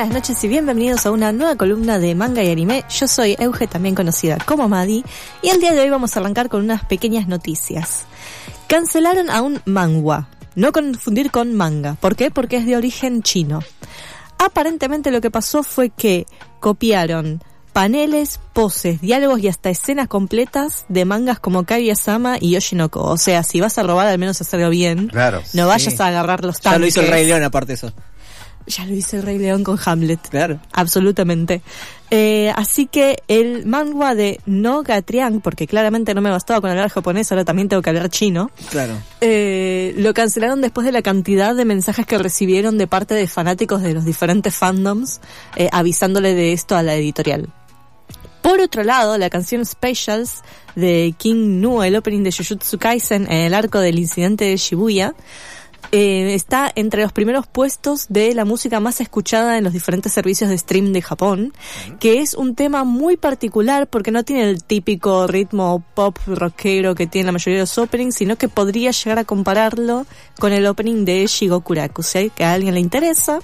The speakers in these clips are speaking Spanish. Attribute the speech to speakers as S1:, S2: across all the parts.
S1: buenas noches y bienvenidos a una nueva columna de manga y anime. Yo soy Euge, también conocida como Madi, y el día de hoy vamos a arrancar con unas pequeñas noticias. Cancelaron a un manga, no confundir con manga. ¿Por qué? Porque es de origen chino. Aparentemente lo que pasó fue que copiaron paneles, poses, diálogos y hasta escenas completas de mangas como Kaguya-sama y Yoshinoko. O sea, si vas a robar, al menos hacerlo bien.
S2: Claro.
S1: No vayas a agarrar los tanques.
S3: Ya lo hizo el Rey León aparte eso.
S1: Ya lo hizo el Rey León con Hamlet.
S3: Claro.
S1: Absolutamente. Eh, así que el manga de No Gatriang, porque claramente no me bastaba con hablar japonés, ahora también tengo que hablar chino.
S3: Claro.
S1: Eh, lo cancelaron después de la cantidad de mensajes que recibieron de parte de fanáticos de los diferentes fandoms eh, avisándole de esto a la editorial. Por otro lado, la canción Specials de King Nu, el opening de Jujutsu Kaisen en el arco del incidente de Shibuya, eh, está entre los primeros puestos de la música más escuchada en los diferentes servicios de stream de Japón, que es un tema muy particular porque no tiene el típico ritmo pop rockero que tiene la mayoría de los openings, sino que podría llegar a compararlo con el opening de Shigokuraku, ¿sí? que a alguien le interesa.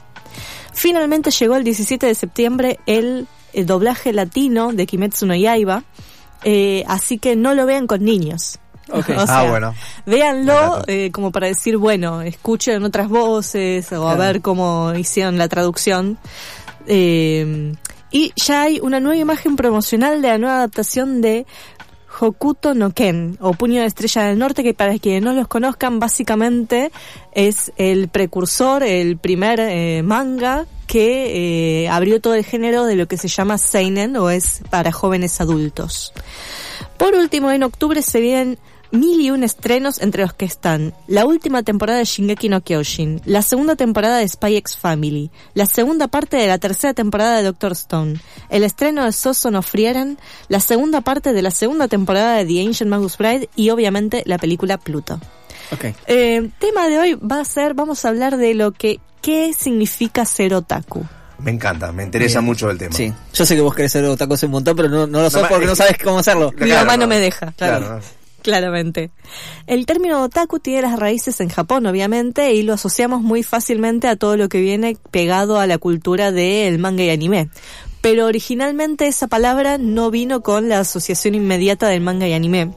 S1: Finalmente llegó el 17 de septiembre el, el doblaje latino de Kimetsu no Yaiba, eh, así que no lo vean con niños.
S3: Ok.
S1: O sea,
S2: ah, bueno.
S1: Véanlo eh, como para decir, bueno, escuchen otras voces o a
S3: Claro.
S1: ver cómo hicieron la traducción. Eh, y ya hay una nueva imagen promocional de la nueva adaptación de Hokuto no Ken, o Puño de Estrella del Norte, que para quienes no los conozcan, básicamente es el precursor, el primer eh, manga que eh, abrió todo el género de lo que se llama Seinen, o es para jóvenes adultos. Por último, en octubre se vienen mil y un estrenos entre los que están la última temporada de Shingeki no Kyojin, la segunda temporada de Spy X Family, la segunda parte de la tercera temporada de Doctor Stone, el estreno de Soso no Frieren, la segunda parte de la segunda temporada de The Ancient Magus Bride y obviamente la película Pluto.
S3: Ok.
S1: Eh, tema de hoy va a ser, vamos a hablar de lo que, qué significa ser otaku.
S2: Me encanta, me interesa
S3: Bien.
S2: mucho el tema.
S3: Sí. Yo sé que vos querés ser otaku hace un montón, pero no, no lo sos
S2: ma-
S3: porque no sabes cómo hacerlo.
S1: Mi mamá no me deja,
S2: Claro.
S1: claro. Claramente. El término otaku tiene las raíces en Japón, obviamente, y lo asociamos muy fácilmente a todo lo que viene pegado a la cultura del manga y anime. Pero originalmente esa palabra no vino con la asociación inmediata del manga y anime,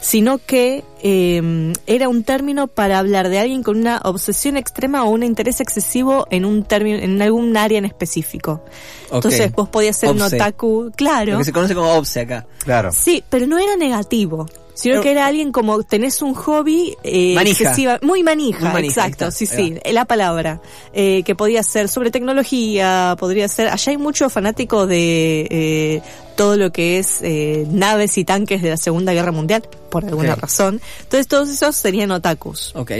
S1: sino que eh, era un término para hablar de alguien con una obsesión extrema o un interés excesivo en un término, en algún área en específico. Entonces vos podías ser un otaku, claro.
S3: Lo que se conoce como obse acá.
S2: Claro.
S1: Sí, pero no era negativo. Sino
S3: Pero-
S1: que era alguien como tenés un hobby eh,
S3: Manija.
S1: excesiva- muy manija,
S3: Muy manija,
S1: exacto, sí, sí,
S3: ahí
S1: la palabra, eh, que podía ser sobre tecnología, podría ser, allá hay mucho fanático de eh, todo lo que es eh, naves y tanques de la Segunda Guerra Mundial, por alguna razón. Entonces todos esos serían otakus.
S3: Ok.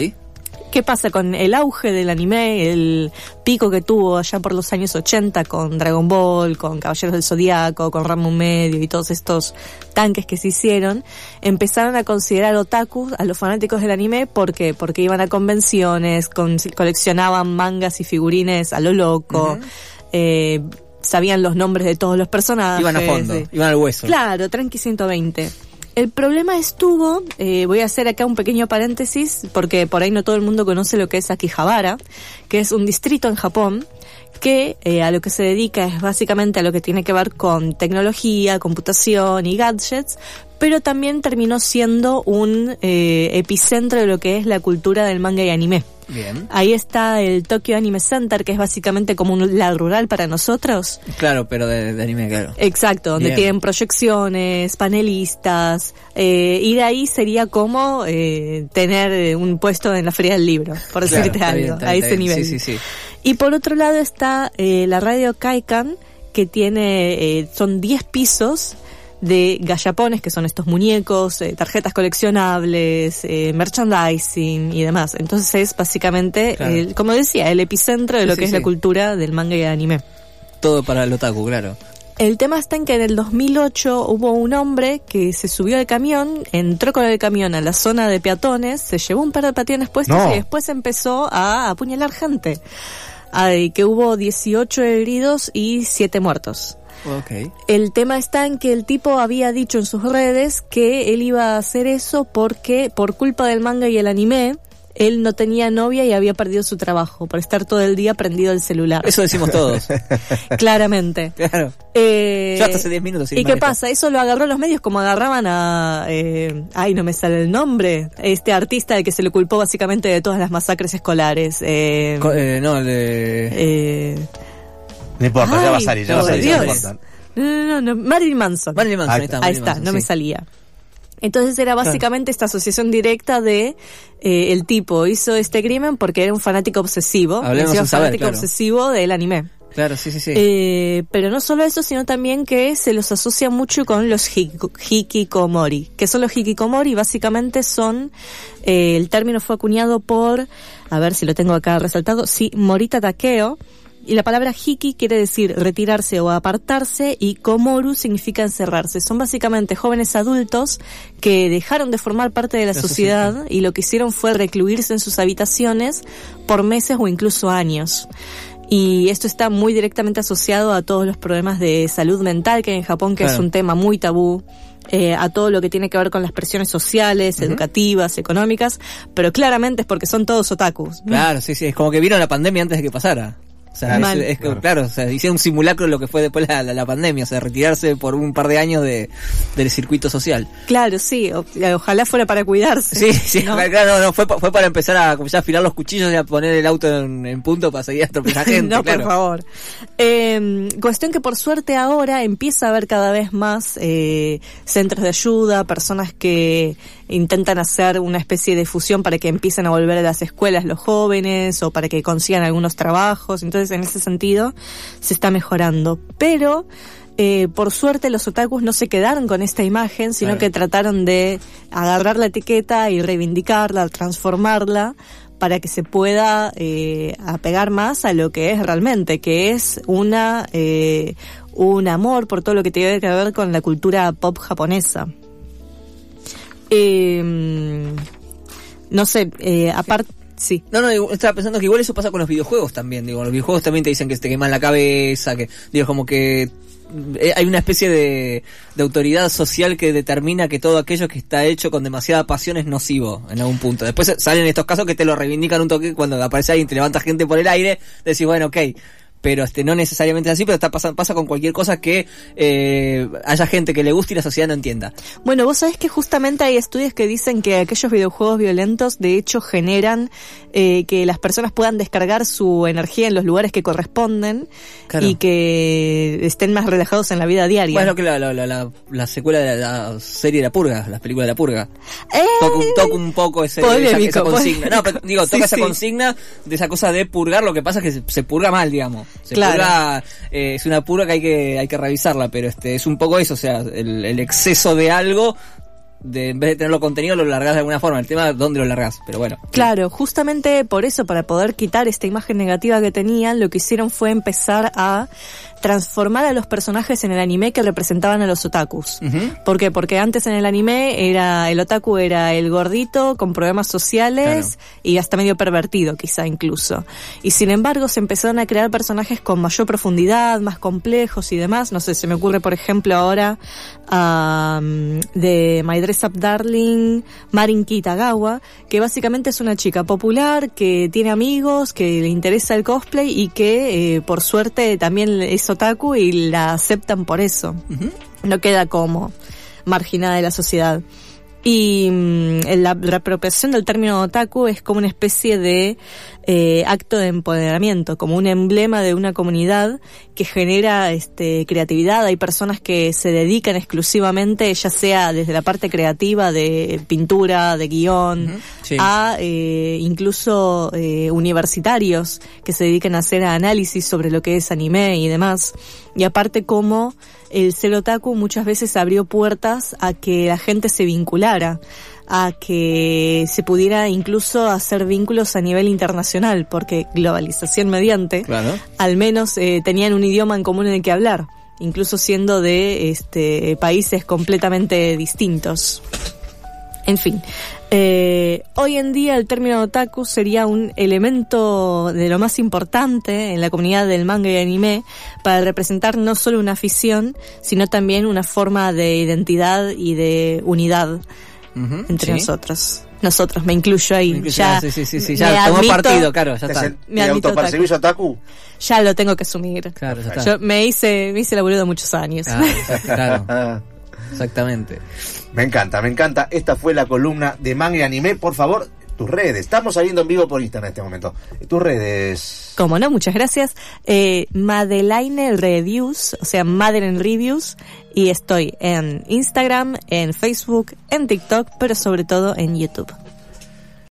S1: ¿Qué pasa con el auge del anime, el pico que tuvo allá por los años 80 con Dragon Ball, con Caballeros del Zodiaco, con Ramón Medio y todos estos tanques que se hicieron? Empezaron a considerar otakus a los fanáticos del anime ¿por qué? porque iban a convenciones, con- coleccionaban mangas y figurines a lo loco, eh, sabían los nombres de todos los personajes.
S3: Iban a fondo, iban al hueso.
S1: Claro, Tranqui 120. El problema estuvo, eh, voy a hacer acá un pequeño paréntesis, porque por ahí no todo el mundo conoce lo que es Akihabara, que es un distrito en Japón, que eh, a lo que se dedica es básicamente a lo que tiene que ver con tecnología, computación y gadgets, pero también terminó siendo un eh, epicentro de lo que es la cultura del manga y anime.
S3: Bien.
S1: Ahí está el Tokyo Anime Center, que es básicamente como un lab rural para nosotros.
S3: Claro, pero de, de anime, claro.
S1: Exacto, donde
S3: Bien.
S1: tienen proyecciones, panelistas, eh, y de ahí sería como eh, tener un puesto en la feria del libro, por
S3: Claro,
S1: decirte algo,
S3: bien,
S1: a ese
S3: bien.
S1: nivel.
S3: Sí, sí, sí.
S1: Y por otro lado está eh, la radio Kaikan, que tiene, eh, son 10 pisos de gallapones, que son estos muñecos, eh, tarjetas coleccionables, eh, merchandising y demás. Entonces es básicamente,
S3: Claro.
S1: el- como decía, el epicentro de lo
S3: sí,
S1: que es
S3: sí.
S1: la cultura del manga y el anime.
S3: Todo para el otaku, claro.
S1: El tema está en que en el 2008 hubo un hombre que se subió al camión, entró con el camión a la zona de peatones, se llevó un par de patines puestos
S2: No.
S1: y después empezó a apuñalar gente. Ay, que hubo 18 heridos y 7 muertos.
S3: Ok.
S1: El tema está en que el tipo había dicho en sus redes que él iba a hacer eso porque por culpa del manga y el anime él no tenía novia y había perdido su trabajo por estar todo el día prendido el celular.
S3: Eso decimos todos.
S1: Claramente.
S3: claro.
S1: Eh,
S3: Yo hasta hace 10 minutos.
S1: ¿Y qué pasa? Eso lo agarró los medios como agarraban a... eh, ay, no me sale el nombre. Este artista al que se le culpó básicamente de todas las masacres escolares. Eh,
S3: Co- eh, no, le...
S1: eh,
S2: No importa, ya va a salir, ya va a salir. no
S1: no, no, no, no, Marilyn Manson.
S3: Marilyn Manson,
S2: Ahí
S3: ahí está.
S1: Ahí
S3: Marilyn
S1: está,
S3: Manson,
S1: no me salía. Entonces era básicamente esta asociación directa de eh, el tipo hizo este crimen porque era un fanático obsesivo,
S3: saber,
S1: fanático
S3: claro.
S1: obsesivo del anime.
S3: Claro, sí, sí, sí.
S1: Eh, pero no solo eso, sino también que se los asocia mucho con los hik- hikikomori. que son los hikikomori? Básicamente son, eh, el término fue acuñado por, a ver si lo tengo acá resaltado, sí, Morita Takeo. Y la palabra hiki quiere decir retirarse o apartarse y komoru significa encerrarse. Son básicamente jóvenes adultos que dejaron de formar parte de la
S3: La
S1: sociedad y lo que hicieron fue recluirse en sus habitaciones por meses o incluso años. Y esto está muy directamente asociado a todos los problemas de salud mental que hay en Japón, que es un tema muy tabú, eh, a todo lo que tiene que ver con las presiones sociales, educativas, económicas, pero claramente es porque son todos otakus.
S3: Claro, sí, sí. Es como que vieron la pandemia antes de que pasara. O sea, es, es que, claro, o sea, hicieron un simulacro de lo que fue después la, la, la pandemia, o sea, retirarse por un par de años de, del circuito social.
S1: Claro, sí, o- ojalá fuera para cuidarse.
S3: Sí, sí,
S1: ¿no?
S3: claro, no, no, fue, fue para empezar a como ya afilar los cuchillos y a poner el auto en, en punto para seguir a atropellar gente,
S1: no,
S3: claro.
S1: por favor. Eh, cuestión que por suerte ahora empieza a haber cada vez más eh, centros de ayuda, personas que intentan hacer una especie de fusión para que empiecen a volver a las escuelas los jóvenes o para que consigan algunos trabajos. Entonces, en ese sentido, se está mejorando. Pero, eh, por suerte, los otakus no se quedaron con esta imagen, sino
S3: Claro.
S1: que trataron de agarrar la etiqueta y reivindicarla, transformarla para que se pueda eh, apegar más a lo que es realmente, que es una eh, un amor por todo lo que tiene que ver con la cultura pop japonesa. Eh, no sé, eh, aparte, sí.
S3: No, no, estaba pensando que igual eso pasa con los videojuegos también, digo, los videojuegos también te dicen que te queman la cabeza, que, digo, como que eh, hay una especie de, de autoridad social que determina que todo aquello que está hecho con demasiada pasión es nocivo en algún punto. Después salen estos casos que te lo reivindican un toque cuando aparece alguien, te levanta gente por el aire, decís, bueno, ok. Pero este no necesariamente es así, pero está pasa, pasa con cualquier cosa que eh, haya gente que le guste y la sociedad no entienda.
S1: Bueno, vos sabés que justamente hay estudios que dicen que aquellos videojuegos violentos de hecho generan eh, que las personas puedan descargar su energía en los lugares que corresponden
S3: Claro.
S1: y que estén más relajados en la vida diaria.
S3: Bueno, que la, la, la, la, la secuela de la, serie de la purga, las películas de la purga.
S1: ¡Eh!
S3: toca, un- toca un poco ese, esa,
S1: Polémico,
S3: esa consigna.
S1: polémico.
S3: No, pero digo, toca
S1: Sí,
S3: esa
S1: sí.
S3: consigna de esa cosa de purgar. Lo que pasa es que se, se purga mal, digamos. Se
S1: Claro.
S3: eh, es una purga que hay que hay que revisarla, pero este es un poco eso, o sea, el, el exceso de algo, de en vez de tenerlo contenido, lo largás de alguna forma. El tema es dónde lo largás, pero bueno.
S1: Claro, justamente por eso, para poder quitar esta imagen negativa que tenían, lo que hicieron fue empezar a transformar a los personajes en el anime que representaban a los otakus. ¿Por qué? Porque antes en el anime era el otaku era el gordito con problemas sociales y hasta medio pervertido quizá incluso. Y sin embargo se empezaron a crear personajes con mayor profundidad, más complejos y demás. No sé, se me ocurre por ejemplo ahora de My Up Darling, Marin Kitagawa, que básicamente es una chica popular que tiene amigos, que le interesa el cosplay y que eh, por suerte también es otaku y la aceptan por eso no queda como marginada de la sociedad. Y mm, la reapropiación del término otaku es como una especie de eh, acto de empoderamiento, como un emblema de una comunidad que genera este, creatividad. Hay personas que se dedican exclusivamente, ya sea desde la parte creativa de pintura, de
S3: guion, sí.
S1: a eh, incluso eh, universitarios que se dedican a hacer análisis sobre lo que es anime y demás. Y aparte como el ser otaku muchas veces abrió puertas a que la gente se vinculara, a que se pudiera incluso hacer vínculos a nivel internacional, porque globalización mediante,
S3: Claro.
S1: al menos eh, tenían un idioma en común en el que hablar, incluso siendo de este, países completamente distintos. En fin, eh, hoy en día el término otaku sería un elemento de lo más importante en la comunidad del manga y anime para representar no solo una afición, sino también una forma de identidad y de unidad. Entre
S3: sí.
S1: nosotros. Nosotros, me incluyo ahí.
S3: Me incluyo,
S1: ya,
S3: sí, sí, sí, sí,
S1: me
S3: ya tomó
S1: admito-
S3: partido, claro, ya
S2: ¿Te,
S3: está.
S1: Me
S2: autopercibís otaku?
S1: Ya lo tengo que asumir.
S3: Claro, ya está.
S1: Yo me hice, me hice la boluda muchos años.
S3: Ah, claro,
S2: Ah,
S3: exactamente.
S2: me encanta, me encanta. Esta fue la columna de manga y anime. Por favor, tus redes. Estamos saliendo en vivo por Instagram en este momento. Tus redes.
S1: Como no, muchas gracias. Eh, Reviews, o sea, Madeleine Reviews, y estoy en Instagram, en Facebook, en TikTok, pero sobre todo en YouTube.